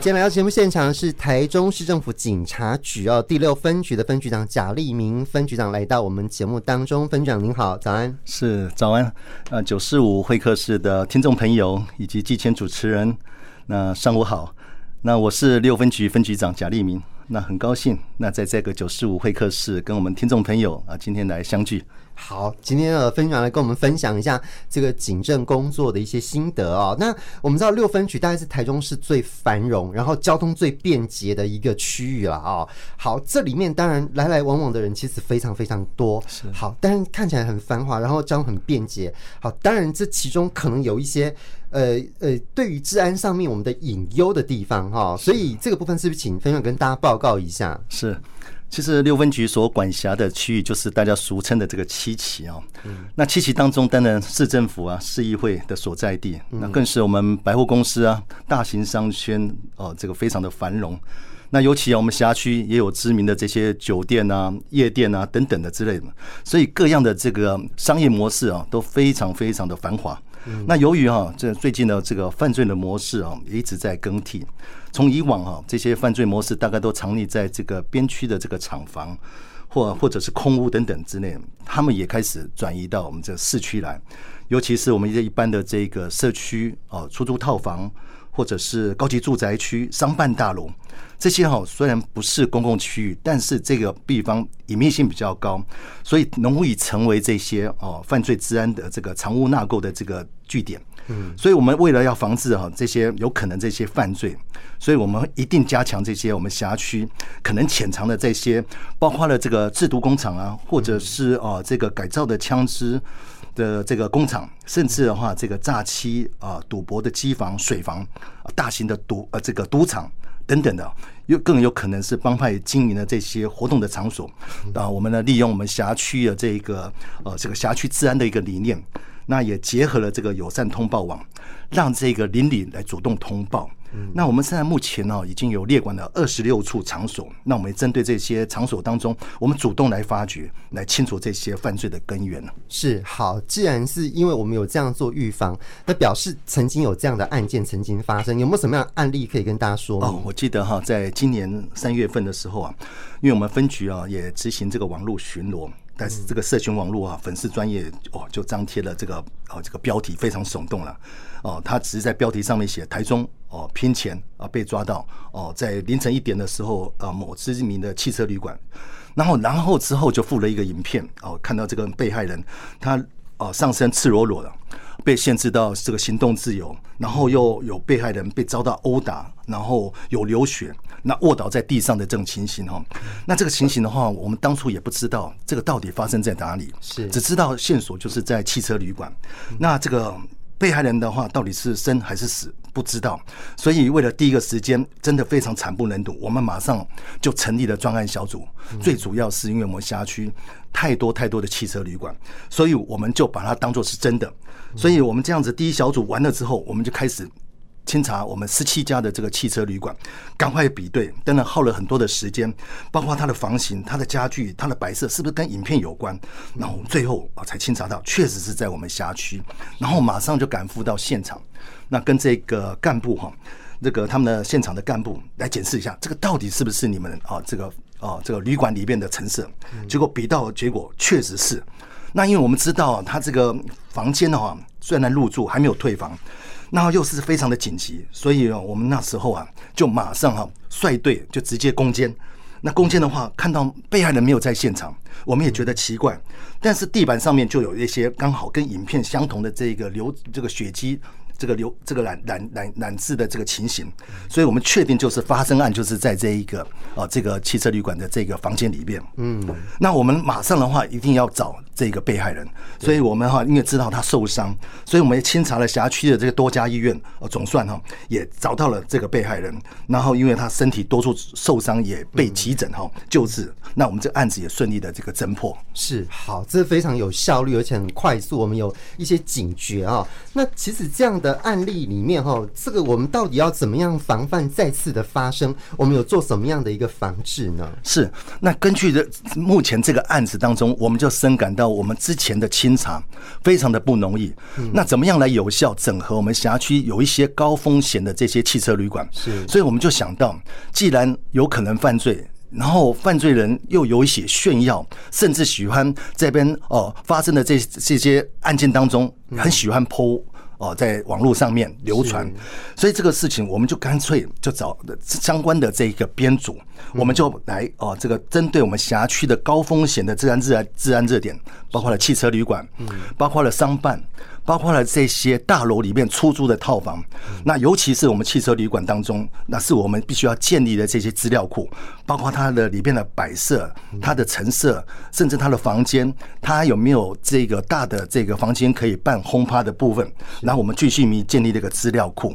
今天来到节目现场是台中市政府警察局哦第六分局的分局长贾立明分局长来到我们节目当中，分局长您好，早安。是早安，呃，九四五会客室的听众朋友以及记前主持人，那上午好，那我是六分局分局长贾立明，那很高兴，那在这个九四五会客室跟我们听众朋友啊今天来相聚。好，今天的分享来跟我们分享一下这个警政工作的一些心得哦。那我们知道六分局大概是台中市最繁荣，然后交通最便捷的一个区域了啊。好，这里面当然来来往往的人其实非常非常多。是。好，但是看起来很繁华，然后交通很便捷。好，当然这其中可能有一些呃呃，对于治安上面我们的隐忧的地方哈。所以这个部分是不是请分享跟大家报告一下？是。其实六分局所管辖的区域就是大家俗称的这个七旗啊。那七旗当中，当然市政府啊、市议会的所在地，那更是我们百货公司啊、大型商圈哦，这个非常的繁荣。那尤其啊，我们辖区也有知名的这些酒店啊、夜店啊等等的之类的，所以各样的这个商业模式啊都非常非常的繁华。那由于哈，这最近的这个犯罪的模式啊，也一直在更替。从以往啊，这些犯罪模式大概都藏匿在这个边区的这个厂房，或或者是空屋等等之内，他们也开始转移到我们这个市区来。尤其是我们这一般的这个社区啊，出租套房，或者是高级住宅区、商办大楼，这些哈虽然不是公共区域，但是这个地方隐秘性比较高，所以容易成为这些哦犯罪治安的这个藏污纳垢的这个据点。嗯，所以我们为了要防止哈这些有可能这些犯罪，所以我们一定加强这些我们辖区可能潜藏的这些，包括了这个制毒工厂啊，或者是啊这个改造的枪支的这个工厂，甚至的话这个诈欺啊赌博的机房、水房、大型的赌呃这个赌场等等的，又更有可能是帮派经营的这些活动的场所啊。我们呢利用我们辖区的这个呃这个辖区治安的一个理念。那也结合了这个友善通报网，让这个邻里来主动通报。那我们现在目前呢，已经有列管了二十六处场所。那我们针对这些场所当中，我们主动来发掘，来清除这些犯罪的根源。是好，既然是因为我们有这样做预防，那表示曾经有这样的案件曾经发生，有没有什么样的案例可以跟大家说？哦，我记得哈，在今年三月份的时候啊，因为我们分局啊也执行这个网络巡逻。但是这个社群网络啊，粉丝专业哦，就张贴了这个哦，这个标题非常耸动了哦。他只是在标题上面写台中哦骗钱啊被抓到哦，在凌晨一点的时候啊，某知名的汽车旅馆，然后然后之后就附了一个影片哦，看到这个被害人他哦上身赤裸裸的。被限制到这个行动自由，然后又有被害人被遭到殴打，然后有流血，那卧倒在地上的这种情形哈，那这个情形的话，我们当初也不知道这个到底发生在哪里，是只知道线索就是在汽车旅馆，那这个。被害人的话到底是生还是死不知道，所以为了第一个时间真的非常惨不忍睹，我们马上就成立了专案小组。最主要是因为我们辖区太多太多的汽车旅馆，所以我们就把它当做是真的。所以我们这样子第一小组完了之后，我们就开始。清查我们十七家的这个汽车旅馆，赶快比对，当然耗了很多的时间，包括它的房型、它的家具、它的白色是不是跟影片有关，然后最后啊才清查到确实是在我们辖区，然后马上就赶赴到现场，那跟这个干部哈，这个他们的现场的干部来检视一下，这个到底是不是你们啊这个啊这个旅馆里面的陈设，结果比到结果确实是，那因为我们知道他这个房间的话，虽然入住还没有退房。那又是非常的紧急，所以我们那时候啊，就马上哈率队就直接攻坚。那攻坚的话，看到被害人没有在现场，我们也觉得奇怪。但是地板上面就有一些刚好跟影片相同的这个流这个血迹。这个流这个染染染染渍的这个情形，所以我们确定就是发生案就是在这一个啊这个汽车旅馆的这个房间里面。嗯，那我们马上的话一定要找这个被害人，所以我们哈因为知道他受伤，所以我们也清查了辖区的这个多家医院，呃总算哈也找到了这个被害人，然后因为他身体多处受伤也被急诊哈救治，那我们这个案子也顺利的这个侦破。是好，这非常有效率而且很快速，我们有一些警觉啊。那其实这样的。的案例里面哈，这个我们到底要怎么样防范再次的发生？我们有做什么样的一个防治呢？是，那根据这目前这个案子当中，我们就深感到到我们之前的清查非常的不容易。那怎么样来有效整合我们辖区有一些高风险的这些汽车旅馆？是，所以我们就想到，既然有可能犯罪，然后犯罪人又有一些炫耀，甚至喜欢这边哦发生的这这些案件当中，很喜欢 po。哦，在网络上面流传，所以这个事情我们就干脆就找相关的这一个编组，我们就来哦，这个针对我们辖区的高风险的治安、治安、治安热点，包括了汽车旅馆，包括了商办。包括了这些大楼里面出租的套房，那尤其是我们汽车旅馆当中，那是我们必须要建立的这些资料库，包括它的里面的摆设、它的陈设，甚至它的房间，它有没有这个大的这个房间可以办轰趴的部分，然后我们继续迷建立这个资料库。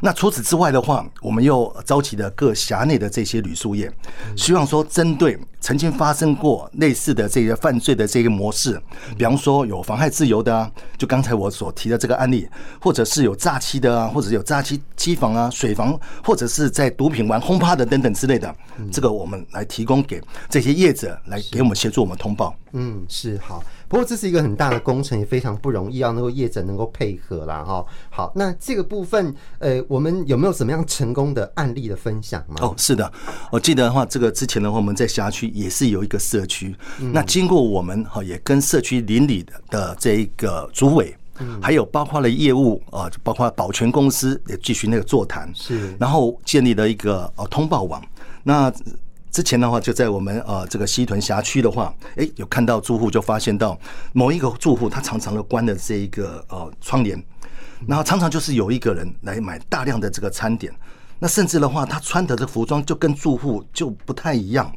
那除此之外的话，我们又召集了各辖内的这些旅宿业，希望说针对曾经发生过类似的这个犯罪的这个模式，比方说有妨害自由的啊，就刚才我。所提的这个案例，或者是有诈欺的啊，或者有诈欺机房啊、水房，或者是在毒品玩轰趴的等等之类的，这个我们来提供给这些业者来给我们协助我们通报。嗯，是好。不过这是一个很大的工程，也非常不容易，要能够业者能够配合啦。哈。好，那这个部分，呃，我们有没有什么样成功的案例的分享吗？哦，是的，我记得的话，这个之前的话，我们在辖区也是有一个社区，那经过我们哈，也跟社区邻里的这一个组委。还有包括了业务啊，包括保全公司也继续那个座谈，是，然后建立了一个呃通报网。那之前的话，就在我们呃这个西屯辖区的话，哎，有看到住户就发现到某一个住户他常常的关了这一个呃窗帘，然后常常就是有一个人来买大量的这个餐点，那甚至的话，他穿的这服装就跟住户就不太一样。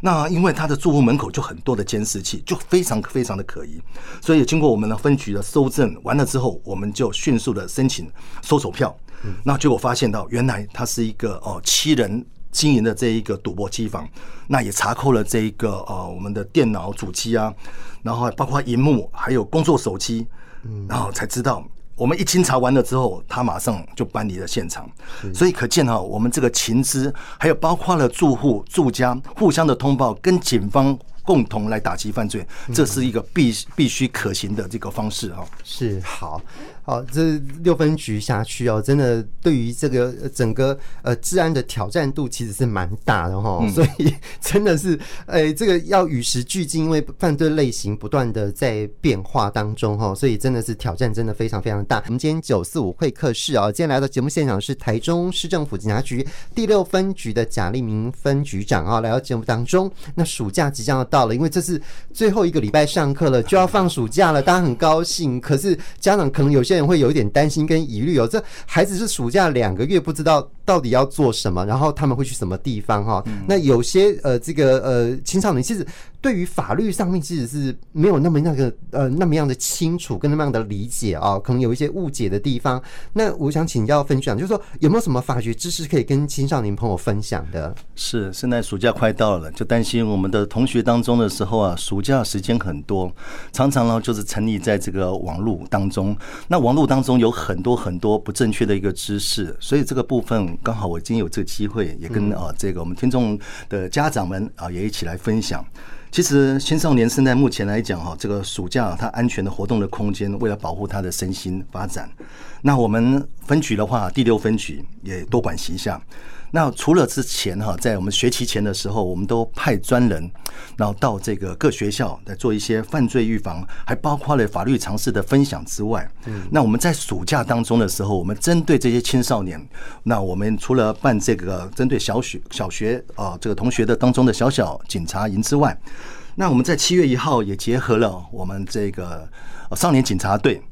那因为他的住户门口就很多的监视器，就非常非常的可疑，所以经过我们的分局的搜证完了之后，我们就迅速的申请搜索票。那结果发现到，原来他是一个哦七人经营的这一个赌博机房，那也查扣了这一个呃我们的电脑主机啊，然后包括荧幕还有工作手机，然后才知道。我们一清查完了之后，他马上就搬离了现场，所以可见哈，我们这个情资还有包括了住户、住家互相的通报，跟警方共同来打击犯罪，这是一个必必须可行的这个方式哈。是好。好，这六分局辖区哦，真的对于这个整个呃治安的挑战度其实是蛮大的哈，所以 真的是诶，这个要与时俱进，因为犯罪类型不断的在变化当中哈，所以真的是挑战真的非常非常大。我们今天九四五会客室啊，今天来到节目现场是台中市政府警察局第六分局的贾立明分局长啊，来到节目当中。那暑假即将要到了，因为这是最后一个礼拜上课了，就要放暑假了，大家很高兴。可是家长可能有些。会有一点担心跟疑虑哦，这孩子是暑假两个月，不知道到底要做什么，然后他们会去什么地方哈？那有些呃，这个呃青少年其实。对于法律上面其实是没有那么那个呃那么样的清楚跟那么样的理解啊，可能有一些误解的地方。那我想请教分享，就是说有没有什么法学知识可以跟青少年朋友分享的？是，现在暑假快到了，就担心我们的同学当中的时候啊，暑假时间很多，常常呢就是沉溺在这个网络当中。那网络当中有很多很多不正确的一个知识，所以这个部分刚好我今天有这个机会，也跟啊这个我们听众的家长们啊也一起来分享。其实青少年现在目前来讲哈，这个暑假他安全的活动的空间，为了保护他的身心发展，那我们分局的话，第六分局也多管齐下。那除了之前哈，在我们学期前的时候，我们都派专人，然后到这个各学校来做一些犯罪预防，还包括了法律常识的分享之外，嗯那我们在暑假当中的时候，我们针对这些青少年，那我们除了办这个针对小学小学啊这个同学的当中的小小警察营之外，那我们在七月一号也结合了我们这个少年警察队。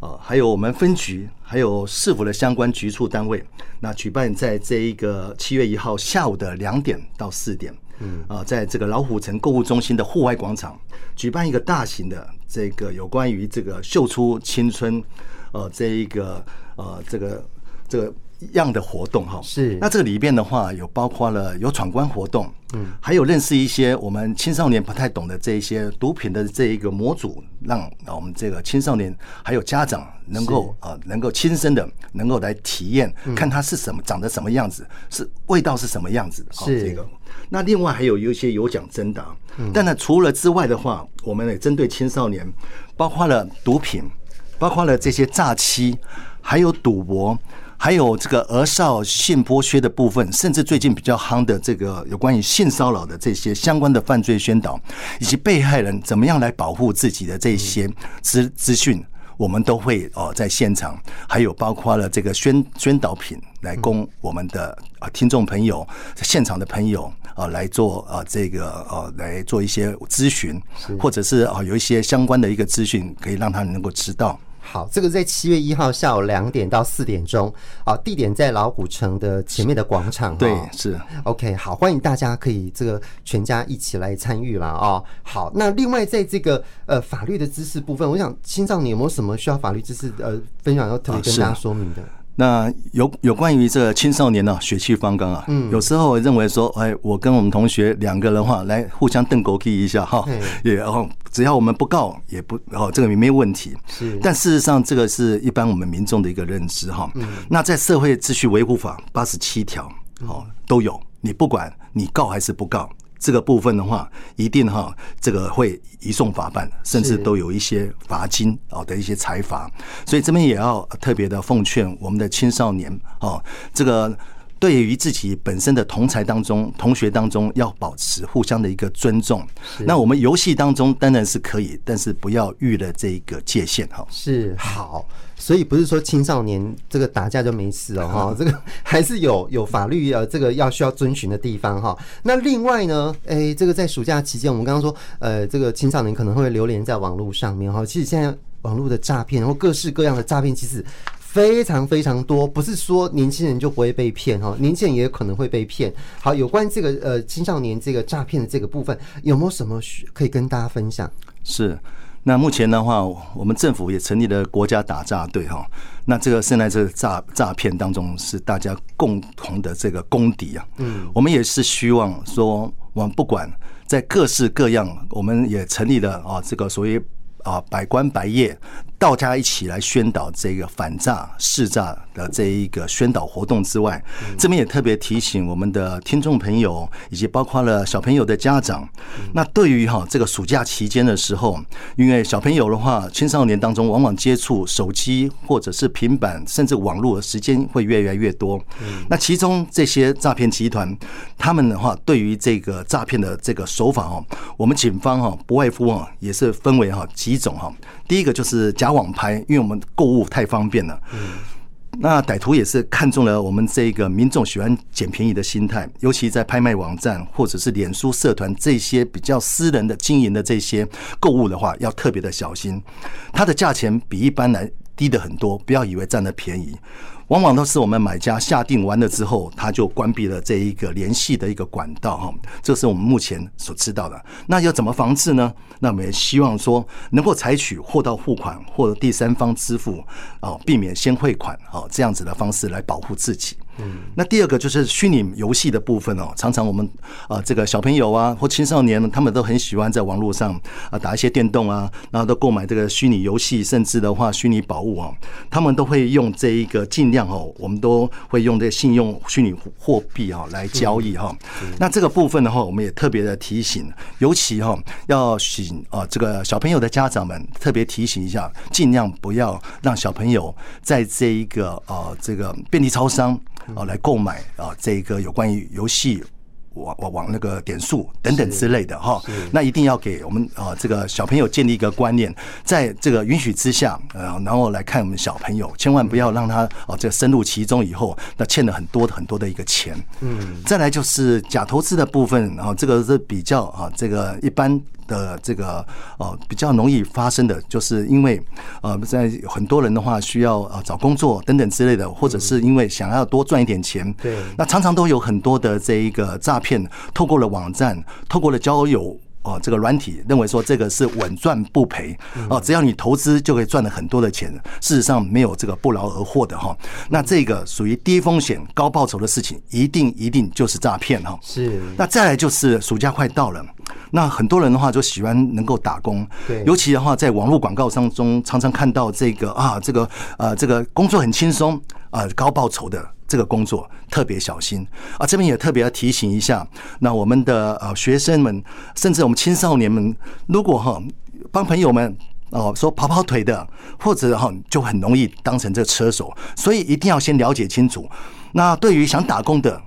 呃，还有我们分局，还有市府的相关局处单位，那举办在这一个七月一号下午的两点到四点，嗯，啊，在这个老虎城购物中心的户外广场，举办一个大型的这个有关于这个秀出青春，呃，这一个呃，这个这个样的活动哈，是。那这个里边的话，有包括了有闯关活动，嗯，还有认识一些我们青少年不太懂的这一些毒品的这一个模组，让我们这个青少年还有家长能够啊，能够亲身的能够来体验，看它是什么，长得什么样子，是味道是什么样子的。是这个。那另外还有一些有奖征答，但呢，除了之外的话，我们也针对青少年，包括了毒品，包括了这些诈欺，还有赌博。还有这个儿少性剥削的部分，甚至最近比较夯的这个有关于性骚扰的这些相关的犯罪宣导，以及被害人怎么样来保护自己的这些资资讯，我们都会哦在现场，还有包括了这个宣宣导品来供我们的啊听众朋友、现场的朋友啊来做啊这个呃来做一些咨询，或者是啊有一些相关的一个资讯，可以让他能够知道。好，这个在七月一号下午两点到四点钟，啊，地点在老古城的前面的广场。对，是 OK。好，欢迎大家可以这个全家一起来参与啦哦。好，那另外在这个呃法律的知识部分，我想青少年有没有什么需要法律知识呃分享要特别跟大家说明的？那有有关于这个青少年呢，血气方刚啊，嗯，有时候认为说，哎，我跟我们同学两个人话来互相瞪狗屁一下哈，也然后只要我们不告也不，然后这个也没有问题。是，但事实上这个是一般我们民众的一个认知哈。嗯，那在社会秩序维护法八十七条，哦，都有，你不管你告还是不告。这个部分的话，一定哈，这个会移送法办，甚至都有一些罚金啊的一些财罚，所以这边也要特别的奉劝我们的青少年啊，这个。对于自己本身的同才当中、同学当中，要保持互相的一个尊重。那我们游戏当中当然是可以，但是不要逾了这一个界限哈。是好，所以不是说青少年这个打架就没事哦 哈，这个还是有有法律呃这个要需要遵循的地方哈。那另外呢，哎，这个在暑假期间，我们刚刚说呃，这个青少年可能会流连在网络上面哈。其实现在网络的诈骗，然后各式各样的诈骗，其实。非常非常多，不是说年轻人就不会被骗哈，年轻人也有可能会被骗。好，有关这个呃青少年这个诈骗的这个部分，有没有什么可以跟大家分享？是，那目前的话，我们政府也成立了国家打诈队哈。那这个现在这个诈诈骗当中是大家共同的这个公敌啊。嗯，我们也是希望说，我们不管在各式各样，我们也成立了啊这个所谓啊百官百业。大家一起来宣导这个反诈、识诈的这一个宣导活动之外，这边也特别提醒我们的听众朋友，以及包括了小朋友的家长。那对于哈这个暑假期间的时候，因为小朋友的话，青少年当中往往接触手机或者是平板，甚至网络的时间会越来越多。那其中这些诈骗集团，他们的话对于这个诈骗的这个手法哦，我们警方哈不外乎啊也是分为哈几种哈。第一个就是假网拍，因为我们购物太方便了。嗯，那歹徒也是看中了我们这个民众喜欢捡便宜的心态，尤其在拍卖网站或者是脸书社团这些比较私人的经营的这些购物的话，要特别的小心。它的价钱比一般来低的很多，不要以为占了便宜。往往都是我们买家下定完了之后，他就关闭了这一个联系的一个管道哈，这是我们目前所知道的。那要怎么防治呢？那我们也希望说能够采取货到付款或者第三方支付哦，避免先汇款哦这样子的方式来保护自己。嗯，那第二个就是虚拟游戏的部分哦，常常我们啊这个小朋友啊或青少年，他们都很喜欢在网络上啊打一些电动啊，然后都购买这个虚拟游戏，甚至的话虚拟宝物啊，他们都会用这一个尽量哦，我们都会用这个信用虚拟货币哈来交易哈。那这个部分的话，我们也特别的提醒，尤其哈要请啊这个小朋友的家长们特别提醒一下，尽量不要让小朋友在这一个啊这个便利超商。啊，来购买啊，这个有关于游戏网网网那个点数等等之类的哈，那一定要给我们啊这个小朋友建立一个观念，在这个允许之下，呃，然后来看我们小朋友，千万不要让他哦这个深入其中以后，那欠了很多很多的一个钱。嗯，再来就是假投资的部分，然后这个是比较啊这个一般。的这个呃比较容易发生的，就是因为呃在很多人的话需要呃找工作等等之类的，或者是因为想要多赚一点钱，对，那常常都有很多的这一个诈骗，透过了网站，透过了交友哦，这个软体认为说这个是稳赚不赔哦，只要你投资就可以赚了很多的钱。事实上没有这个不劳而获的哈。那这个属于低风险高报酬的事情，一定一定就是诈骗哈。是。那再来就是暑假快到了，那很多人的话就喜欢能够打工，对，尤其的话在网络广告当中常常看到这个啊，这个呃这个工作很轻松啊，高报酬的。这个工作特别小心啊！这边也特别要提醒一下，那我们的呃学生们，甚至我们青少年们，如果哈帮朋友们哦说跑跑腿的，或者哈就很容易当成这个车手，所以一定要先了解清楚。那对于想打工的，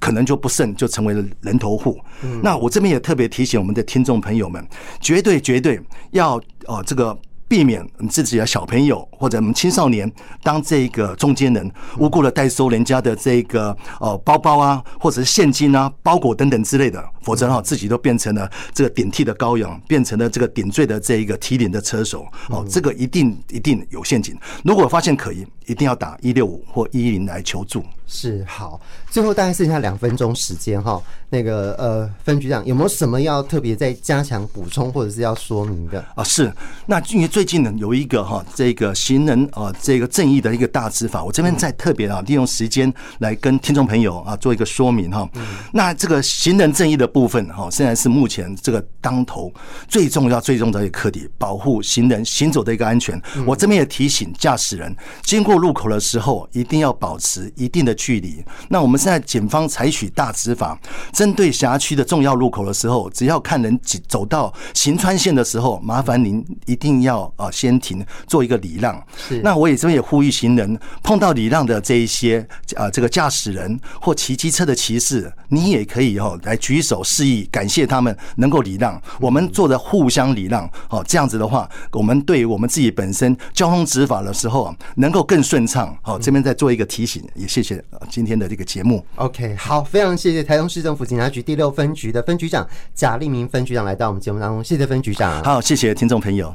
可能就不慎就成为了人头户。那我这边也特别提醒我们的听众朋友们，绝对绝对要哦这个。避免你自己的小朋友或者我们青少年当这个中间人，无故的代收人家的这个呃包包啊，或者是现金啊、包裹等等之类的，否则哈自己都变成了这个顶替的羔羊，变成了这个顶罪的这一个提领的车手哦，这个一定一定有陷阱。如果发现可疑，一定要打一六五或一一零来求助。是好，最后大概剩下两分钟时间哈，那个呃分局长有没有什么要特别再加强补充或者是要说明的啊？是，那因为最近呢有一个哈这个行人啊这个正义的一个大执法，我这边再特别啊利用时间来跟听众朋友啊做一个说明哈。那这个行人正义的部分哈，现在是目前这个当头最重要最重要的一个课题，保护行人行走的一个安全。我这边也提醒驾驶人，经过路口的时候一定要保持一定的。距离。那我们现在警方采取大执法，针对辖区的重要路口的时候，只要看人走到行穿线的时候，麻烦您一定要啊先停，做一个礼让。是。那我也这边也呼吁行人，碰到礼让的这一些啊这个驾驶人或骑机车的骑士，你也可以哦来举手示意，感谢他们能够礼让。我们做的互相礼让，哦这样子的话，我们对于我们自己本身交通执法的时候啊，能够更顺畅。好，这边再做一个提醒，也谢谢。今天的这个节目，OK，好，非常谢谢台中市政府警察局第六分局的分局长贾立明分局长来到我们节目当中，谢谢分局长，好，谢谢听众朋友。